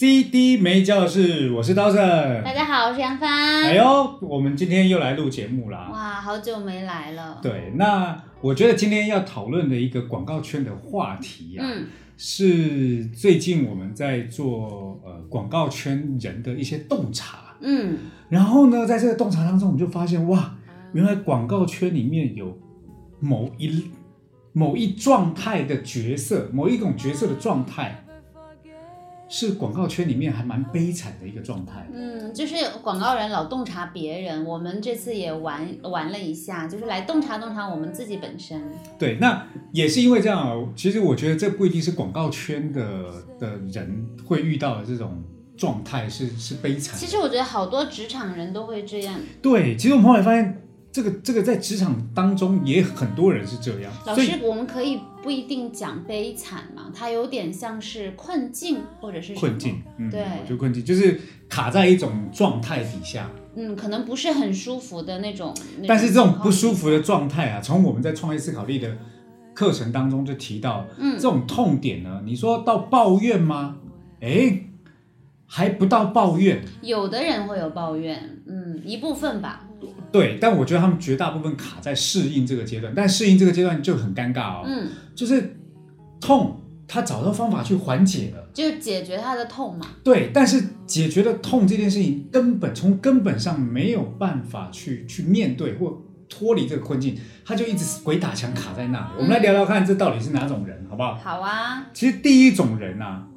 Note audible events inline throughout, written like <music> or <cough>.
CD 没教的事，我是刀圣。大家好，我是杨帆。哎呦，我们今天又来录节目啦。哇，好久没来了。对，那我觉得今天要讨论的一个广告圈的话题啊，嗯是最近我们在做呃广告圈人的一些洞察。嗯，然后呢，在这个洞察当中，我们就发现哇，原来广告圈里面有某一某一状态的角色，某一种角色的状态，是广告圈里面还蛮悲惨的一个状态。嗯，就是广告人老洞察别人，我们这次也玩玩了一下，就是来洞察洞察我们自己本身。对，那也是因为这样啊，其实我觉得这不一定是广告圈的的人会遇到的这种状态是是悲惨。其实我觉得好多职场人都会这样。对，其实我们后来发现，这个这个在职场当中也很多人是这样，老师，我们可以不一定讲悲惨嘛，它有点像是困境或者是困境，嗯，对就困境就是卡在一种状态底下，嗯，可能不是很舒服的那种。那但是这种不舒服的状态啊，从我们在创业思考力的课程当中就提到，嗯这种痛点呢，你说到抱怨吗？哎，还不到抱怨，有的人会有抱怨，嗯，一部分吧。对，但我觉得他们绝大部分卡在适应这个阶段，但适应这个阶段就很尴尬哦，嗯，就是痛，他找到方法去缓解了。就解决他的痛嘛。对，但是解决了痛这件事情，根本从根本上没有办法去去面对或脱离这个困境，他就一直鬼打墙卡在那里。我们来聊聊看，这到底是哪种人，好不好？好啊，其实第一种人啊，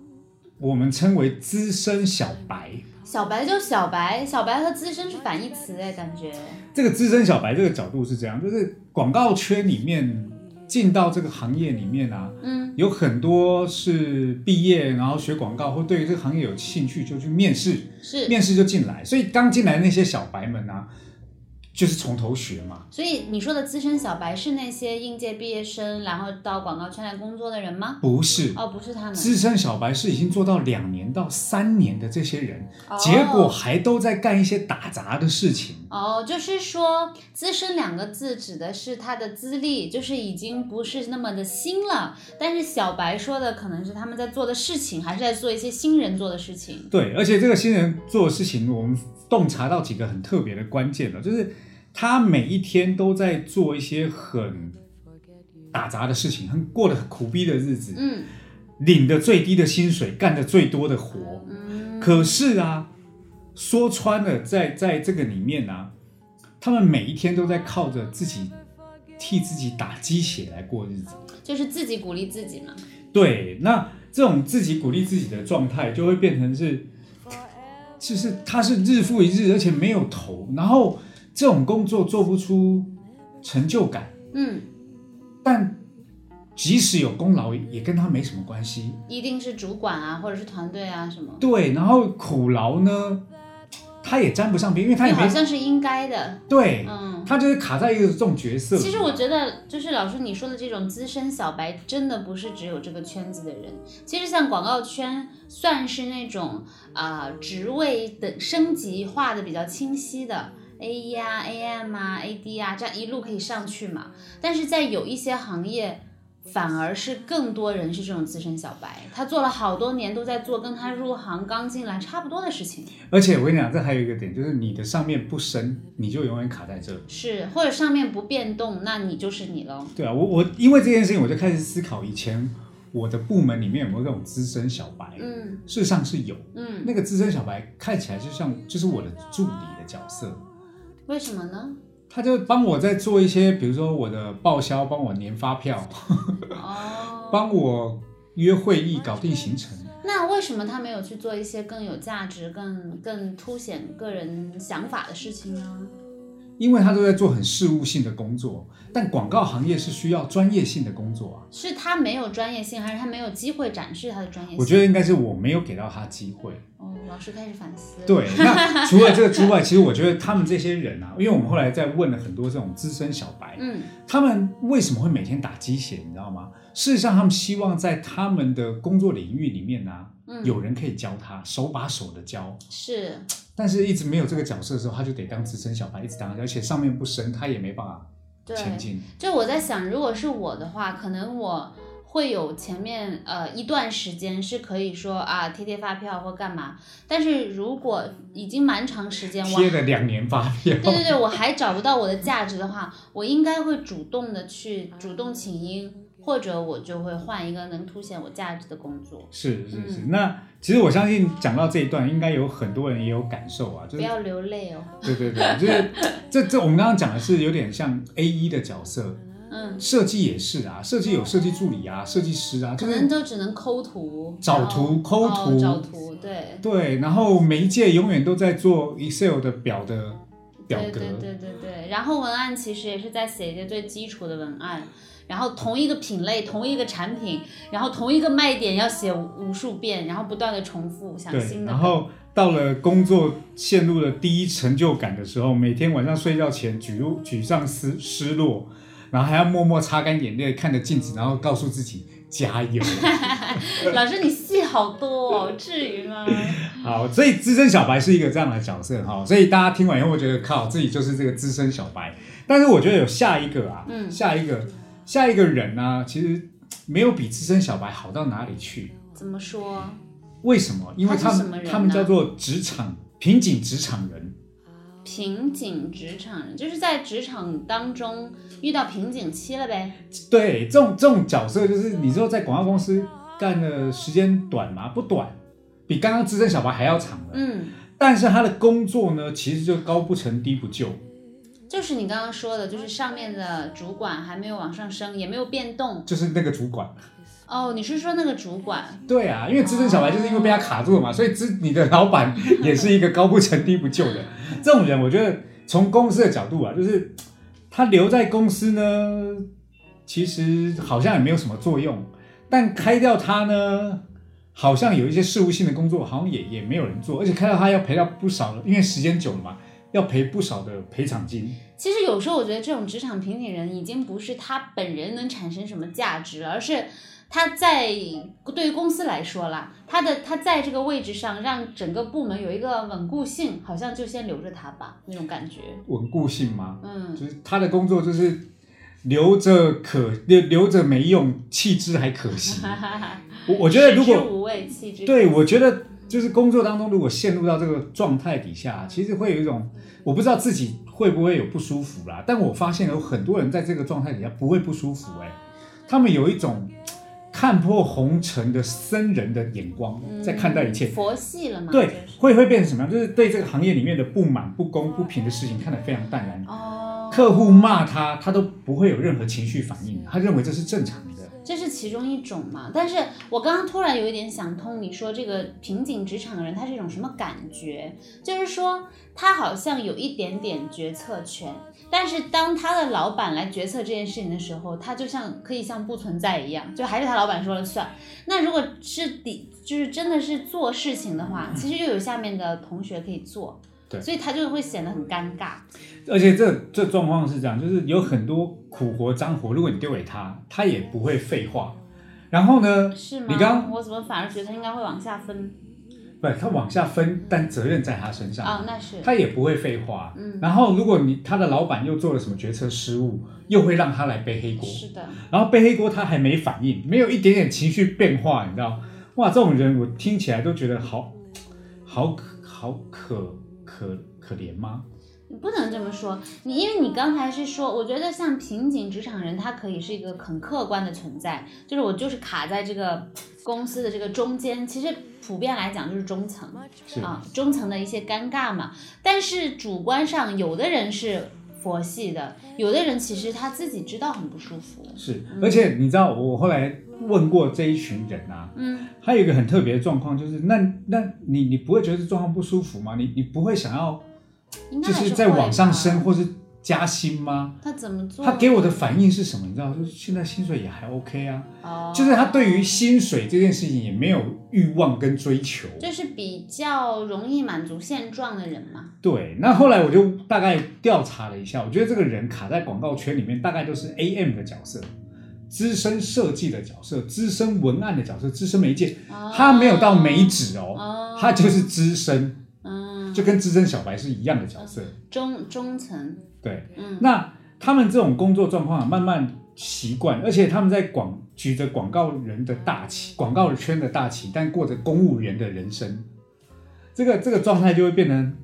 我们称为资深小白。小白就小白，小白和资深是反义词哎，感觉。这个资深小白这个角度是这样，就是广告圈里面进到这个行业里面啊，嗯有很多是毕业然后学广告或对于这个行业有兴趣就去面试，是，面试就进来，所以刚进来那些小白们啊，就是从头学嘛。所以你说的资深小白是那些应届毕业生，然后到广告圈来工作的人吗？不是，哦，不是他们。资深小白是已经做到两年到三年的这些人，哦结果还都在干一些打杂的事情。哦，就是说“资深”两个字指的是他的资历，就是已经不是那么的新了。但是小白说的可能是他们在做的事情，还是在做一些新人做的事情。对，而且这个新人做的事情，我们洞察到几个很特别的关键了，就是他每一天都在做一些很打杂的事情，很过得很苦逼的日子，嗯领的最低的薪水，干的最多的活。嗯，可是啊，说穿了，在在这个里面啊，他们每一天都在靠着自己替自己打鸡血来过日子。就是自己鼓励自己嘛。对，那这种自己鼓励自己的状态，就会变成是，就是他是日复一日，而且没有头，然后这种工作做不出成就感，嗯，但即使有功劳，也跟他没什么关系。一定是主管啊，或者是团队啊什么。对，然后苦劳呢，他也沾不上边，因为他也你好像是应该的，对，嗯。他就是卡在一个这种角色。其实我觉得，就是老师你说的这种资深小白，真的不是只有这个圈子的人。其实像广告圈，算是那种啊、职位的升级画的比较清晰的。A 一啊，AM 啊，AD 啊，这样一路可以上去嘛。但是在有一些行业，反而是更多人是这种资深小白，他做了好多年都在做跟他入行刚进来差不多的事情，而且我跟你讲，这还有一个点，就是你的上面不升，你就永远卡在这。是或者上面不变动，那你就是你喽。对啊，我我因为这件事情，我就开始思考以前我的部门里面有没有这种资深小白。嗯事实上是有，嗯，那个资深小白看起来就像就是我的助理的角色，为什么呢？他就帮我在做一些，比如说我的报销，帮我年发票，哦，<laughs> 帮我约会议，搞定行程。那为什么他没有去做一些更有价值、更更凸显个人想法的事情呢？因为他都在做很事务性的工作，但广告行业是需要专业性的工作啊。是他没有专业性，还是他没有机会展示他的专业性？我觉得应该是我没有给到他机会，哦，老师开始反思。对，那除了这个之外，其实我觉得他们这些人啊，因为我们后来在问了很多这种资深小白，嗯，他们为什么会每天打鸡血，你知道吗？事实上，他们希望在他们的工作领域里面呢、嗯有人可以教他，手把手的教。是，<tsk> 但是一直没有这个角色的时候，他就得当资深小白，一直当，而且上面不升，他也没办法对。前进。就我在想，如果是我的话，可能我会有前面呃一段时间是可以说啊贴贴发票或干嘛，但是如果已经蛮长时间我贴了两年发票，对对对，我还找不到我的价值的话，我应该会主动的去主动请缨，或者我就会换一个能凸显我价值的工作。是是是。嗯那其实我相信讲到这一段，应该有很多人也有感受啊，就是不要流泪哦。对对对，就是 <laughs> 这这我们刚刚讲的是有点像 A 一的角色，嗯，设计也是啊，设计有设计助理啊，设计师啊，可能都只能抠图、找图抠哦图找图，对。对，然后媒介永远都在做 Excel 的表的表格，对对对对对，然后文案其实也是在写一些最基础的文案，然后同一个品类、同一个产品，然后同一个卖点要写无无数遍，然后不断的重复想新的。然后到了工作陷入了第一成就感的时候，每天晚上睡觉前举入沮丧失失落，然后还要默默擦干眼泪，看着镜子，然后告诉自己加油。<laughs> 老师你戏好多哦，至于吗？<laughs> 好，所以资深小白是一个这样的角色哈，所以大家听完以后会觉得靠自己就是这个资深小白，但是我觉得有下一个啊，嗯下一个下一个人呢、其实没有比资深小白好到哪里去。怎么说？为什么？因为他们他是什么人呢他们叫做职场瓶颈职场人，瓶颈职场人就是在职场当中遇到瓶颈期了呗。对，这种这种角色就是你说在广告公司干的时间短吗？不短，比刚刚资深小白还要长了。嗯，但是他的工作呢，其实就高不成低不就。就是你刚刚说的，就是上面的主管还没有往上升，也没有变动。就是那个主管，哦，你是说那个主管？对啊，因为资深小白就是因为被他卡住了嘛，所以资你的老板也是一个高不成低不就的这种人。我觉得从公司的角度啊，就是他留在公司呢，其实好像也没有什么作用，但开掉他呢，好像有一些事务性的工作好像也也没有人做，而且开掉他要赔掉不少了，因为时间久了嘛，要赔不少的赔偿金。其实有时候我觉得这种职场瓶颈人已经不是他本人能产生什么价值了，而是他在对于公司来说啦，他的他在这个位置上让整个部门有一个稳固性，好像就先留着他吧那种感觉。稳固性吗？嗯，就是他的工作就是留着可留留着没用，弃之还可惜。<laughs> 我我觉得如果无味，弃之对我觉得就是工作当中如果陷入到这个状态底下，其实会有一种我不知道自己会不会有不舒服啦。但我发现有很多人在这个状态底下不会不舒服、欸，他们有一种看破红尘的僧人的眼光在看待一切。嗯佛系了嘛？对就是，会会变成什么样？就是对这个行业里面的不满、不公、不平的事情看得非常淡然。哦，客户骂他，他都不会有任何情绪反应，他认为这是正常的。这是其中一种嘛。但是我刚刚突然有一点想通，你说这个瓶颈职场的人他是一种什么感觉？就是说他好像有一点点决策权，但是当他的老板来决策这件事情的时候，他就像可以像不存在一样，就还是他老板说了算。那如果是底，就是真的是做事情的话，其实又有下面的同学可以做。对所以他就会显得很尴尬。而且这这状况是这样，就是有很多苦活脏活，如果你丢给他，他也不会废话。然后呢，是吗？你刚我怎么反而觉得他应该会往下分？不，他往下分，但责任在他身上，哦，那是。他也不会废话。嗯然后，如果你他的老板又做了什么决策失误，又会让他来背黑锅。是的，然后背黑锅他还没反应，没有一点点情绪变化，你知道？哇，这种人我听起来都觉得好，好可好可可可怜吗？你不能这么说。你因为你刚才是说，我觉得像瓶颈职场人，他可以是一个很客观的存在，就是我就是卡在这个公司的这个中间。其实普遍来讲就是中层是啊，中层的一些尴尬嘛。但是主观上，有的人是佛系的，有的人其实他自己知道很不舒服。是，而且你知道，我后来问过这一群人啊，嗯，还有一个很特别的状况，就是那那你你不会觉得这状况不舒服吗？你你不会想要就是在往上升，或是加薪吗？他怎么做？他给我的反应是什么？你知道，就是现在薪水也还 OK 啊，哦，就是他对于薪水这件事情也没有欲望跟追求。就是比较容易满足现状的人嘛。对，那后来我就大概调查了一下，我觉得这个人卡在广告圈里面，大概都是 AM 的角色，资深设计的角色，资深文案的角色，资深媒介，他没有到媒指哦，哦，他就是资深，嗯，就跟资深小白是一样的角色。中中层，对，嗯，那他们这种工作状况啊慢慢习惯，而且他们在广举着广告人的大旗，广告圈的大旗，但过着公务员的人生，这个这个状态就会变成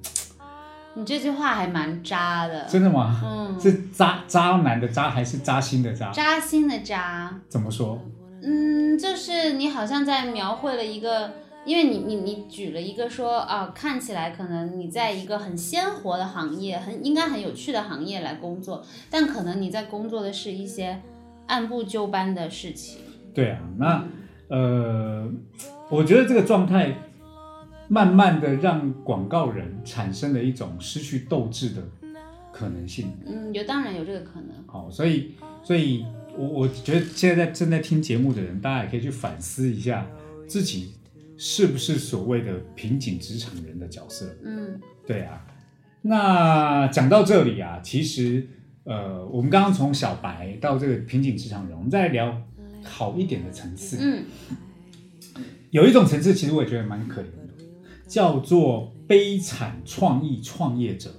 你这句话还蛮渣的，真的吗？嗯，是渣渣男的渣还是扎心的渣？扎心的渣，怎么说？嗯，就是你好像在描绘了一个，因为你你你举了一个说啊，看起来可能你在一个很鲜活的行业，很应该很有趣的行业来工作，但可能你在工作的是一些按部就班的事情。对啊，那呃，我觉得这个状态慢慢的让广告人产生了一种失去斗志的可能性。嗯，有当然有这个可能。好，所以所以我我觉得现在在正在听节目的人，大家也可以去反思一下自己是不是所谓的瓶颈职场人的角色。嗯对啊，那讲到这里啊，其实呃，我们刚刚从小白到这个瓶颈职场人，我们再来聊好一点的层次。嗯，有一种层次，其实我也觉得蛮可怜的，叫做悲惨创意创业者。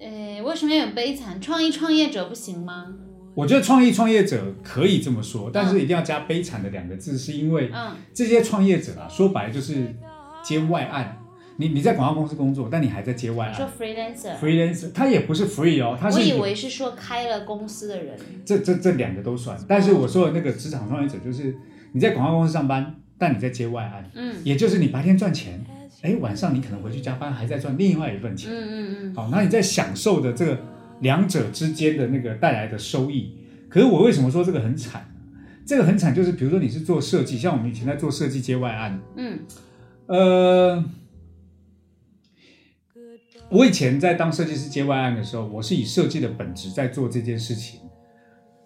诶，为什么要有悲惨创意创业者不行吗？我觉得创意创业者可以这么说，但是一定要加“悲惨”的两个字，是因为嗯这些创业者啊，说白了就是接外案。你你在广告公司工作，但你还在接外案说 freelancer，，freelancer，他也不是 free 哦，他我以为是说开了公司的人。这这这两个都算。但是我说的那个职场创业者，就是你在广告公司上班，但你在接外案，嗯也就是你白天赚钱，哎，晚上你可能回去加班，还在赚另外一份钱。嗯嗯嗯，好，那你在享受的这个两者之间的那个带来的收益。可是我为什么说这个很惨？这个很惨，就是比如说你是做设计，像我们以前在做设计接外案，嗯呃，我以前在当设计师接外案的时候，我是以设计的本质在做这件事情。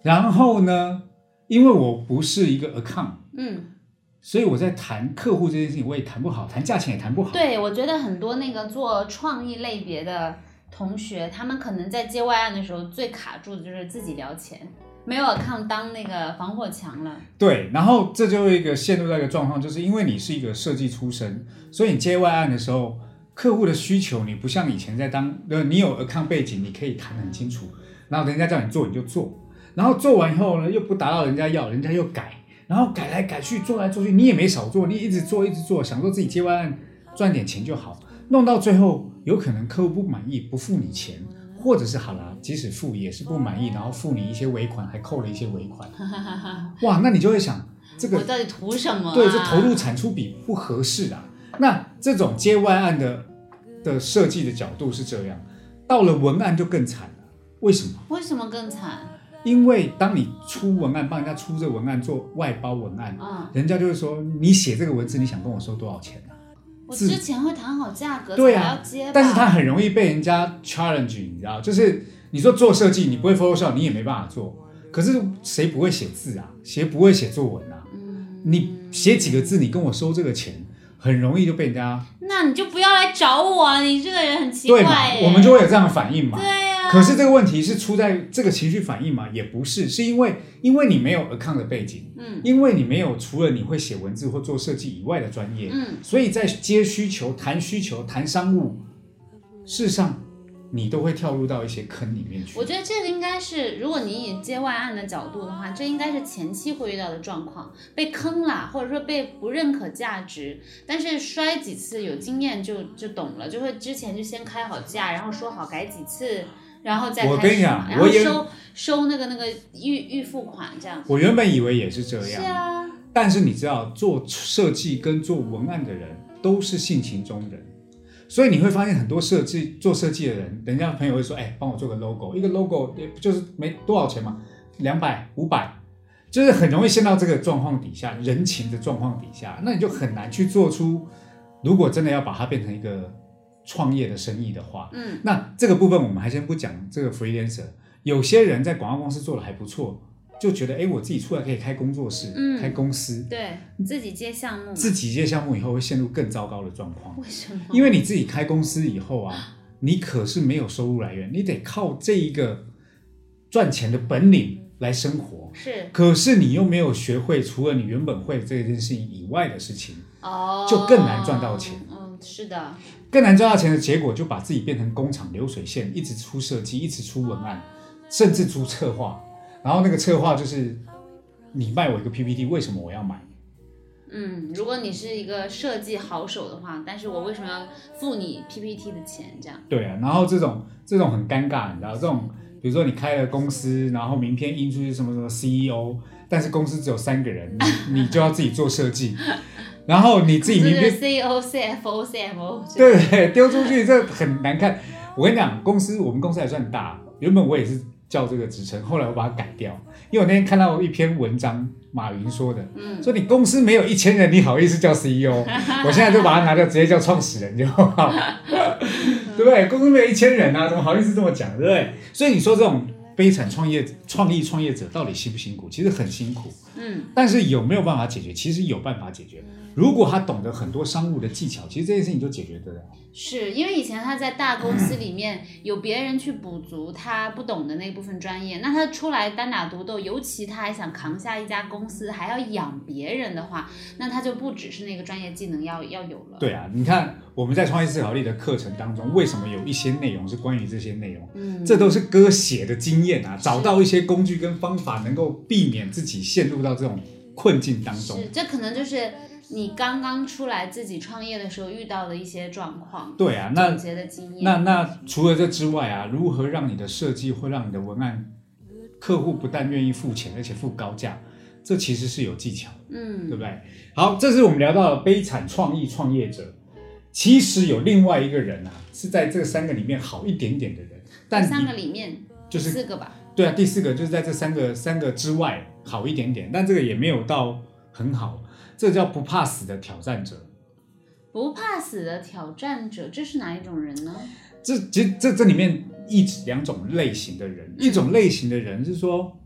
然后呢，因为我不是一个 account，嗯，所以我在谈客户这件事情我也谈不好，谈价钱也谈不好。对，我觉得很多那个做创意类别的同学，他们可能在接外案的时候最卡住的就是自己聊钱，没有看当那个防火墙了。对，然后这就会一个陷入到一个状况，就是因为你是一个设计出身，所以你接外案的时候，客户的需求你不像以前在当，呃，你有 account 背景，你可以谈很清楚，然后人家叫你做你就做，然后做完以后呢，又不达到人家要，人家又改，然后改来改去，做来做去，你也没少做，你一直做一直做，想说自己接外案赚点钱就好，弄到最后有可能客户不满意，不付你钱。或者是好啦，即使付也是不满意，然后付你一些尾款，还扣了一些尾款，<laughs> 哇，那你就会想，这个我到底图什么、啊？对，这投入产出比不合适啊。那这种接外案的的设计的角度是这样，到了文案就更惨了。为什么？为什么更惨？因为当你出文案，帮人家出这个文案做外包文案，嗯，人家就会说你写这个文字，你想跟我收多少钱啊？是我之前会谈好价格对啊要接，但是它很容易被人家 challenge，你知道，就是你说做设计，你不会 Photoshop，你也没办法做。可是谁不会写字啊？谁不会写作文啊？嗯，你写几个字，你跟我收这个钱，很容易就被人家那你就不要来找我啊！你这个人很奇对嘛怪。？我们就会有这样的反应嘛。对啊。可是这个问题是出在这个情绪反应嘛？也不是，是因为因为你没有 account 的背景，嗯因为你没有除了你会写文字或做设计以外的专业，嗯，所以在接需求、谈需求、谈商务，事实上你都会跳入到一些坑里面去我。觉得这个应该是，如果你以接外案的角度的话，这应该是前期会遇到的状况，被坑了，或者说被不认可价值，但是摔几次有经验就就懂了，就会之前就先开好价，然后说好改几次，然后再我跟你讲我也收收那个那个预预付款这样。我原本以为也是这样是样，啊，但是你知道，做设计跟做文案的人都是性情中人，所以你会发现很多设计做设计的人，人家朋友会说：“哎，帮我做个 logo，一个 logo 也就是没多少钱嘛，两百、五百，就是很容易陷到这个状况底下，人情的状况底下，那你就很难去做出，如果真的要把它变成一个创业的生意的话，嗯那这个部分我们还先不讲这个 freelancer。有些人在广告公司做的还不错，就觉得哎，诶我自己出来可以开工作室、嗯开公司，对自己接项目，自己接项目以后会陷入更糟糕的状况。为什么？因为你自己开公司以后啊，<laughs> 你可是没有收入来源，你得靠这一个赚钱的本领来生活。是可是你又没有学会除了你原本会这件事情以外的事情，哦，就更难赚到钱嗯，是的，更难赚到钱的结果，就把自己变成工厂流水线，一直出设计，一直出文案，甚至出策划。然后那个策划就是你卖我一个 PPT，为什么我要买？嗯，如果你是一个设计好手的话，但是我为什么要付你 PPT 的钱？这样，对啊，然后这种这种很尴尬，你知道，这种比如说你开了公司，然后名片印出去什么什么 CEO，但是公司只有三个人，你 <laughs> 你就要自己做设计，然后你自己名这是 CEO、CFO、CMO，对对丢出去，这很难看。我跟你讲，公司我们公司还算大，原本我也是叫这个职称，后来我把它改掉，因为我那天看到一篇文章，马云说的，嗯，说你公司没有一千人，你好意思叫 CEO？<laughs> 我现在就把它拿掉，直接叫创始人就好，<laughs> 对不对？公司没有一千人啊，怎么好意思这么讲，对不对？所以你说这种悲惨创业创意创业者到底辛不辛苦？其实很辛苦，嗯，但是有没有办法解决？其实有办法解决。如果他懂得很多商务的技巧，其实这件事情就解决得了。是因为以前他在大公司里面有别人去补足他不懂的那部分专业，那他出来单打独斗，尤其他还想扛下一家公司，还要养别人的话，那他就不只是那个专业技能要要有了。，对啊，你看我们在创业思考力的课程当中，为什么有一些内容是关于这些内容？嗯，这都是割血的经验啊，找到一些工具跟方法，能够避免自己陷入到这种困境当中。是这可能就是你刚刚出来自己创业的时候遇到的一些状况，对啊，那总结的经验。那那除了这之外啊，如何让你的设计会让你的文案客户不但愿意付钱，而且付高价，这其实是有技巧的，对嗯不对？好，这是我们聊到的悲惨创意创业者。其实有另外一个人啊，是在这三个里面好一点点的人，但三个里面就是四个吧，对啊，第四个就是在这三个三个之外好一点点，但这个也没有到很好，这叫不怕死的挑战者。不怕死的挑战者，这是哪一种人呢？这其实这这里面一指两种类型的人，一种类型的人是说，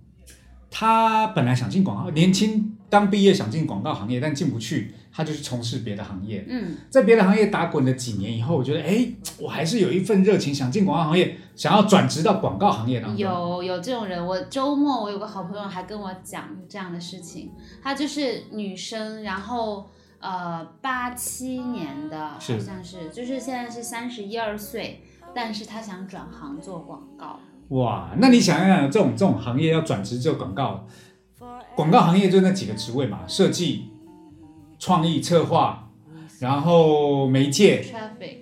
他本来想进广告，年轻刚毕业想进广告行业，但进不去，他就去从事别的行业。嗯在别的行业打滚了几年以后，我觉得，哎，我还是有一份热情，想进广告行业，想要转职到广告行业当中。有有这种人，我周末我有个好朋友还跟我讲这样的事情，她就是女生，然后呃八七年的，好像是，就是现在是三十一二岁，但是她想转行做广告，哇，那你想想，这种这种行业要转职做广告，广告行业就那几个职位嘛，设计、创意、策划，然后媒介、traffic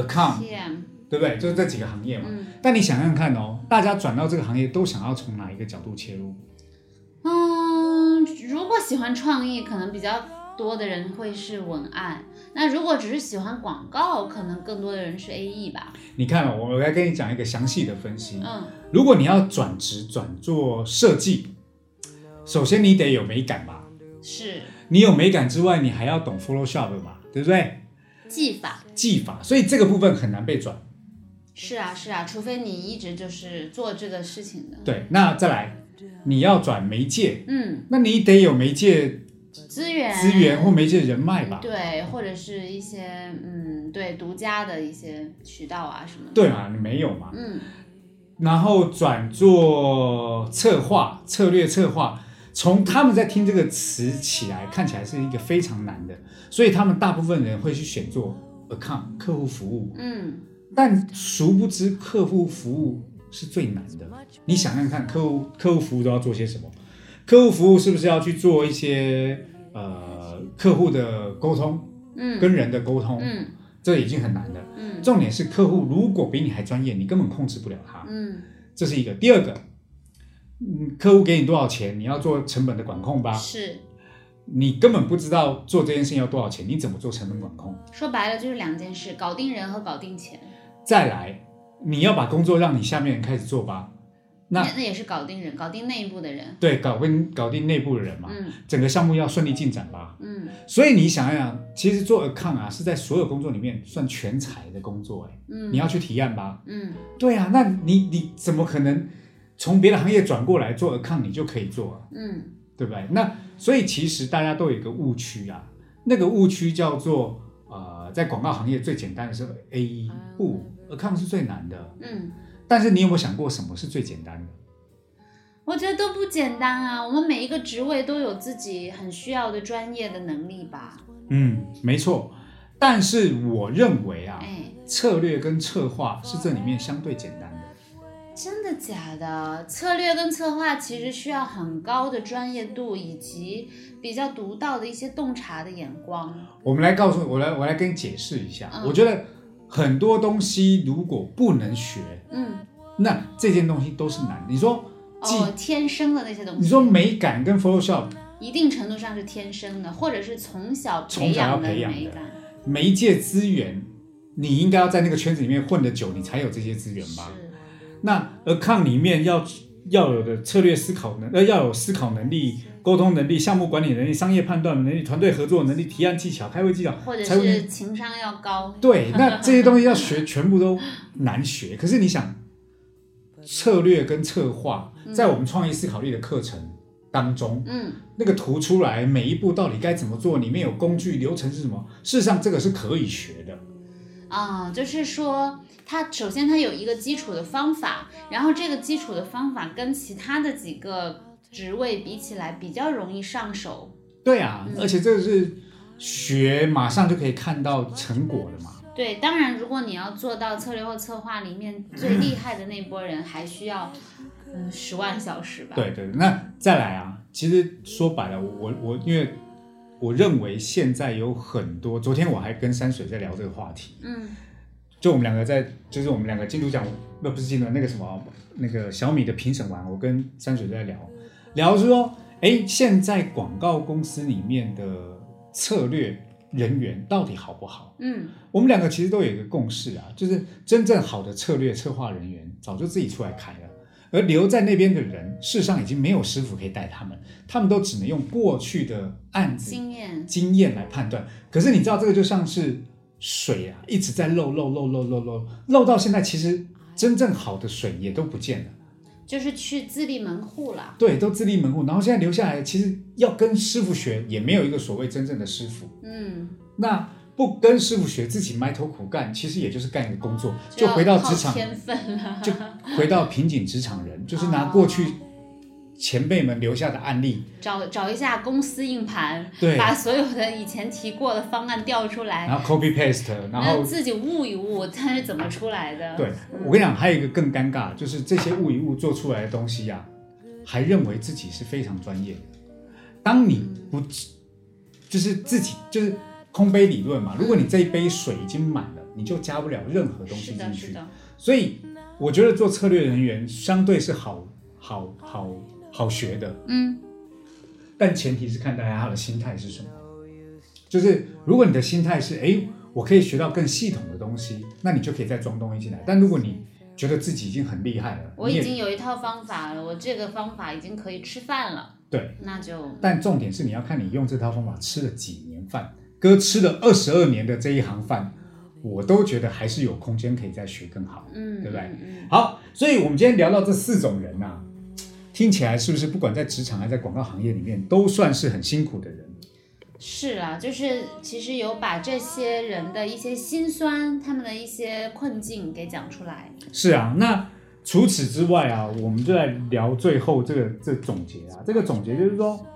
account，TM，对不对？就是这几个行业嘛。嗯但你想想看哦，大家转到这个行业都想要从哪一个角度切入？嗯，如果喜欢创意，可能比较多的人会是文案，那如果只是喜欢广告，可能更多的人是 AE 吧，你看哦，我来跟你讲一个详细的分析。嗯如果你要转职转做设计，首先你得有美感吧。是你有美感之外，你还要懂 Photoshop 嘛，对不对？技法。技法，所以这个部分很难被转。是啊，是啊，除非你一直就是做这个事情的。对，那再来，你要转媒介，嗯，那你得有媒介资源资源或媒介人脉吧？对，或者是一些嗯，对，独家的一些渠道啊什么的。对嘛，你没有嘛？嗯，然后转做策划、策略策划，从他们在听这个词起来，看起来是一个非常难的，所以他们大部分人会去选做 account 客户服务，嗯，但殊不知客户服务是最难的。你想想看，客户客户服务都要做些什么？客户服务是不是要去做一些呃客户的沟通，嗯跟人的沟通？嗯这已经很难了。嗯重点是客户如果比你还专业，你根本控制不了他。嗯，这是一个。第二个，嗯，客户给你多少钱，你要做成本的管控吧？是你根本不知道做这件事情要多少钱，你怎么做成本管控？说白了就是两件事：搞定人和搞定钱。再来，你要把工作让你下面人开始做吧，那那也是搞定人，搞定内部的人。对搞跟搞定内部的人嘛，嗯整个项目要顺利进展吧。嗯所以你想一想，其实做 account 啊是在所有工作里面算全才的工作，哎，嗯，你要去提案吧？嗯对啊，那你你怎么可能从别的行业转过来做 account 你就可以做啊？嗯对不对？那所以其实大家都有一个误区啊，那个误区叫做呃，在广告行业最简单的是 A 不 account 是最难的，嗯，但是你有没有想过什么是最简单的？我觉得都不简单啊。我们每一个职位都有自己很需要的专业的能力吧？嗯，没错。但是我认为啊，哎，策略跟策划是这里面相对简单的。真的假的？策略跟策划其实需要很高的专业度以及比较独到的一些洞察的眼光。我们来告诉我来我来跟你解释一下，嗯我觉得很多东西如果不能学，嗯，那这件东西都是难的。你说，哦，天生的那些东西。你说美感跟 Photoshop 一定程度上是天生的，或者是从小培从小要养的培养的美感。媒介资源，你应该要在那个圈子里面混得久，你才有这些资源吧？是，那 account 里面要要有的策略思考能，呃，要有思考能力、沟通能力、项目管理能力、商业判断能力、团队合作能力、提案技巧、开会技巧，或者是情商要高。对，那这些东西要学，<laughs> 全部都难学。可是你想，策略跟策划，在我们创意思考力的课程当中，嗯，那个图出来，每一步到底该怎么做，里面有工具流程是什么？事实上，这个是可以学的。啊，就是说，它首先它有一个基础的方法，然后这个基础的方法跟其他的几个职位比起来比较容易上手。对啊，嗯而且这个是学马上就可以看到成果的嘛。对，当然，如果你要做到策略或策划里面最厉害的那波人，还需要嗯十万小时吧。对对，那再来啊，其实说白了，我我因为我认为现在有很多，昨天我还跟山水在聊这个话题，嗯就我们两个在，就是我们两个金主奖，不不是金主那个什么那个小米的评审完，我跟山水在聊，聊说，哎，现在广告公司里面的策略人员到底好不好？嗯。我们两个其实都有一个共识啊，就是真正好的策略策划人员早就自己出来开了，而留在那边的人，事实上已经没有师傅可以带他们，他们都只能用过去的案子经验。经验来判断。可是你知道，这个就像是水啊，一直在漏漏漏漏漏漏漏到现在，其实真正好的水也都不见了，就是去自立门户了。对，都自立门户。然后现在留下来，其实要跟师傅学，也没有一个所谓真正的师傅。嗯，那不跟师傅学，自己埋头苦干，其实也就是干一个工作，就回到职场，天分了。就回到瓶颈职场人，就是拿过去前辈们留下的案例，找找一下公司硬盘，对，把所有的以前提过的方案调出来，然后 copy paste，然后自己悟一悟，它是怎么出来的？对我跟你讲，还有一个更尴尬，就是这些悟一悟做出来的东西呀、还认为自己是非常专业的。当你不就是自己就是空杯理论嘛？如果你这一杯水已经满了，你就加不了任何东西是的，进去。是的，所以我觉得做策略人员相对是好好好好学的，嗯但前提是看大家他的心态是什么。就是如果你的心态是，哎，我可以学到更系统的东西，那你就可以再装东西进来。但如果你觉得自己已经很厉害了，我已经有一套方法了，我这个方法已经可以吃饭了，对，那就但重点是你要看你用这套方法吃了几年饭。哥吃了二十二年的这一行饭，我都觉得还是有空间可以再学更好。嗯，对不对嗯嗯好，所以我们今天聊到这四种人呐、听起来是不是不管在职场还是在广告行业里面，都算是很辛苦的人？是啊，就是其实有把这些人的一些辛酸，他们的一些困境给讲出来。是啊，那除此之外啊，我们就来聊最后这个这总结啊。这个总结就是说，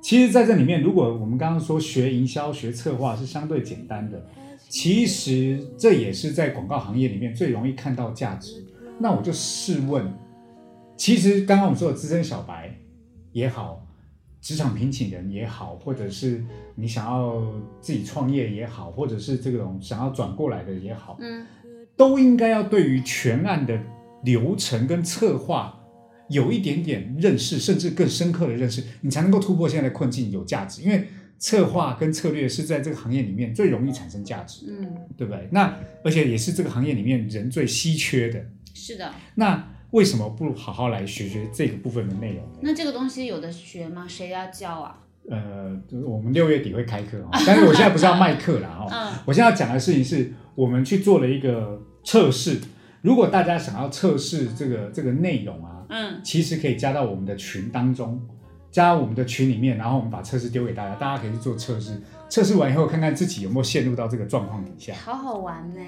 其实在这里面，如果我们刚刚说学营销、学策划是相对简单的，其实这也是在广告行业里面最容易看到价值。那我就试问，其实刚刚我们说的资深小白也好，职场平请人也好，或者是你想要自己创业也好，或者是这种想要转过来的也好，嗯都应该要对于全案的流程跟策划有一点点认识，甚至更深刻的认识，你才能够突破现在的困境，有价值。因为策划跟策略是在这个行业里面最容易产生价值，嗯，对不对？那而且也是这个行业里面人最稀缺的。是的，那为什么不好好来学学这个部分的内容？那这个东西有的学吗？谁要教啊？呃，我们六月底会开课啊，<laughs> 但是我现在不是要卖课啦哈，嗯我现在要讲的事情是我们去做了一个测试，如果大家想要测试这个这个内容啊，嗯，其实可以加到我们的群当中，加我们的群里面，然后我们把测试丢给大家，大家可以去做测试，测试完以后看看自己有没有陷入到这个状况底下。好好玩呢。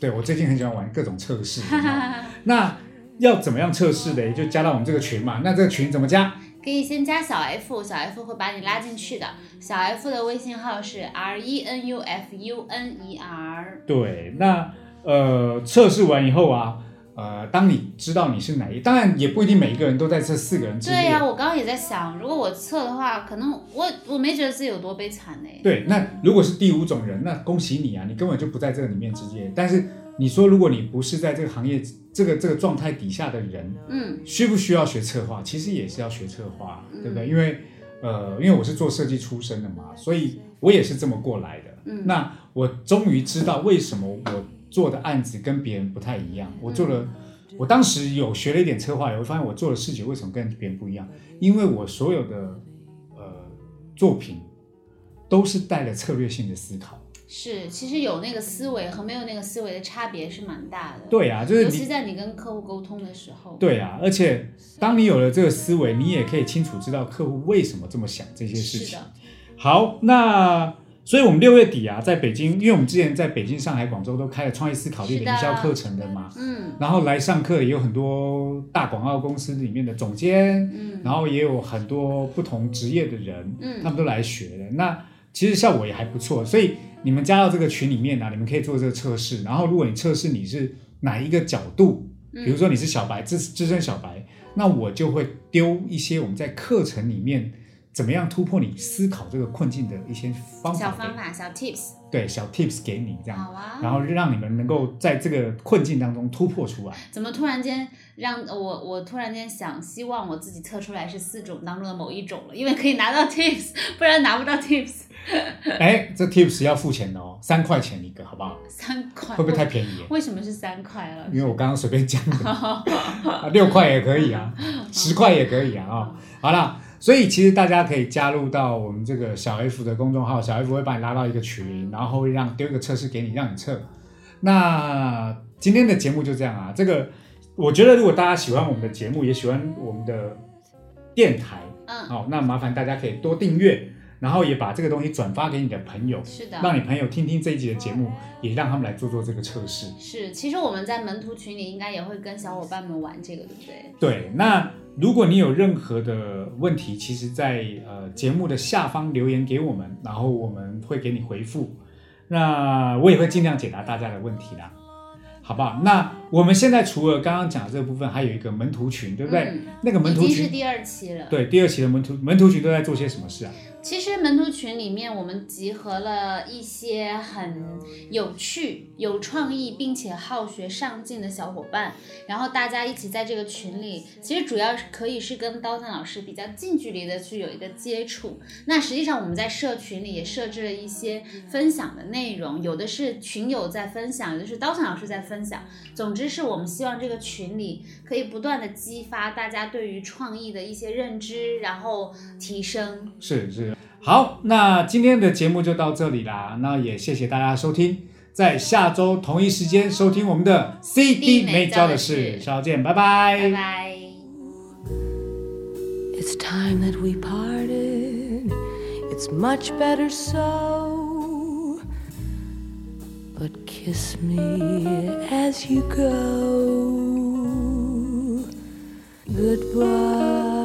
对我最近很喜欢玩各种测试，<laughs> 那要怎么样测试的？就加到我们这个群嘛。那这个群怎么加？可以先加小 F，小 F 会把你拉进去的。小 F 的微信号是 R E N U F U N E R。对，那呃，测试完以后啊，呃，当你知道你是哪一，当然也不一定每一个人都在这四个人之列。对呀、我刚刚也在想，如果我测的话，可能我我没觉得自己有多悲惨呢。对，那如果是第五种人，那恭喜你啊，你根本就不在这个里面之列。但是你说，如果你不是在这个行业这个这个状态底下的人，嗯需不需要学策划？其实也是要学策划，嗯对不对？因为呃，因为我是做设计出身的嘛，所以我也是这么过来的。嗯那我终于知道为什么我做的案子跟别人不太一样。我做了，我当时有学了一点策划，也会发现我做的事情为什么跟别人不一样？因为我所有的呃作品都是带了策略性的思考。是，其实有那个思维和没有那个思维的差别是蛮大的。对啊，就是尤其在你跟客户沟通的时候。对啊，而且当你有了这个思维，你也可以清楚知道客户为什么这么想这些事情。是的，好，那所以我们六月底啊，在北京，因为我们之前在北京、上海、广州都开了创业思考力营销课程的嘛，嗯然后来上课也有很多大广告公司里面的总监，嗯然后也有很多不同职业的人，嗯他们都来学的。那其实效果也还不错，所以你们加到这个群里面呢、啊你们可以做这个测试。然后如果你测试你是哪一个角度，嗯比如说你是小白资资深小白，那我就会丢一些我们在课程里面怎么样突破你思考这个困境的一些方法小方法、小 tips，对小 tips 给你这样，好啊。然后让你们能够在这个困境当中突破出来。怎么突然间让我我突然间想，希望我自己测出来是四种当中的某一种了，因为可以拿到 <laughs> tips，不然拿不到 tips。<laughs> 哎，这 tips 要付钱的哦，三块钱一个，好不好？三块会不会太便宜？为什么是三块了？因为我刚刚随便讲的，<laughs> 啊六块也可以啊，十块也可以啊啊、好了，所以其实大家可以加入到我们这个小 F 的公众号，小 F 会把你拉到一个群，然后会让丢一个测试给你，让你测。那今天的节目就这样啊，这个我觉得如果大家喜欢我们的节目，也喜欢我们的电台，嗯，好、那麻烦大家可以多订阅，然后也把这个东西转发给你的朋友，是的。让你朋友听听这一集的节目，也让他们来做做这个测试。是，其实我们在门徒群里应该也会跟小伙伴们玩这个，对不对？对，那如果你有任何的问题，其实在呃节目的下方留言给我们，然后我们会给你回复。那我也会尽量解答大家的问题啦，好不好？那我们现在除了刚刚讲的这个部分，还有一个门徒群，对不对？嗯那个门徒群，是第二期了。对，第二期的门徒门徒群都在做些什么事啊？其实门徒群里面，我们集合了一些很有趣、有创意，并且好学上进的小伙伴，然后大家一起在这个群里，其实主要是可以是跟刀探老师比较近距离的去有一个接触。那实际上我们在社群里也设置了一些分享的内容，有的是群友在分享，有的是刀探老师在分享。总之是我们希望这个群里可以不断的激发大家对于创意的一些认知，然后提升。是是，好，那今天的节目就到这里啦。那也谢谢大家收听，在下周同一时间收听我们的 CD 没教的事，稍后见，拜拜拜拜。It's time that we parted. It's much better so. But kiss me as you go. Goodbye.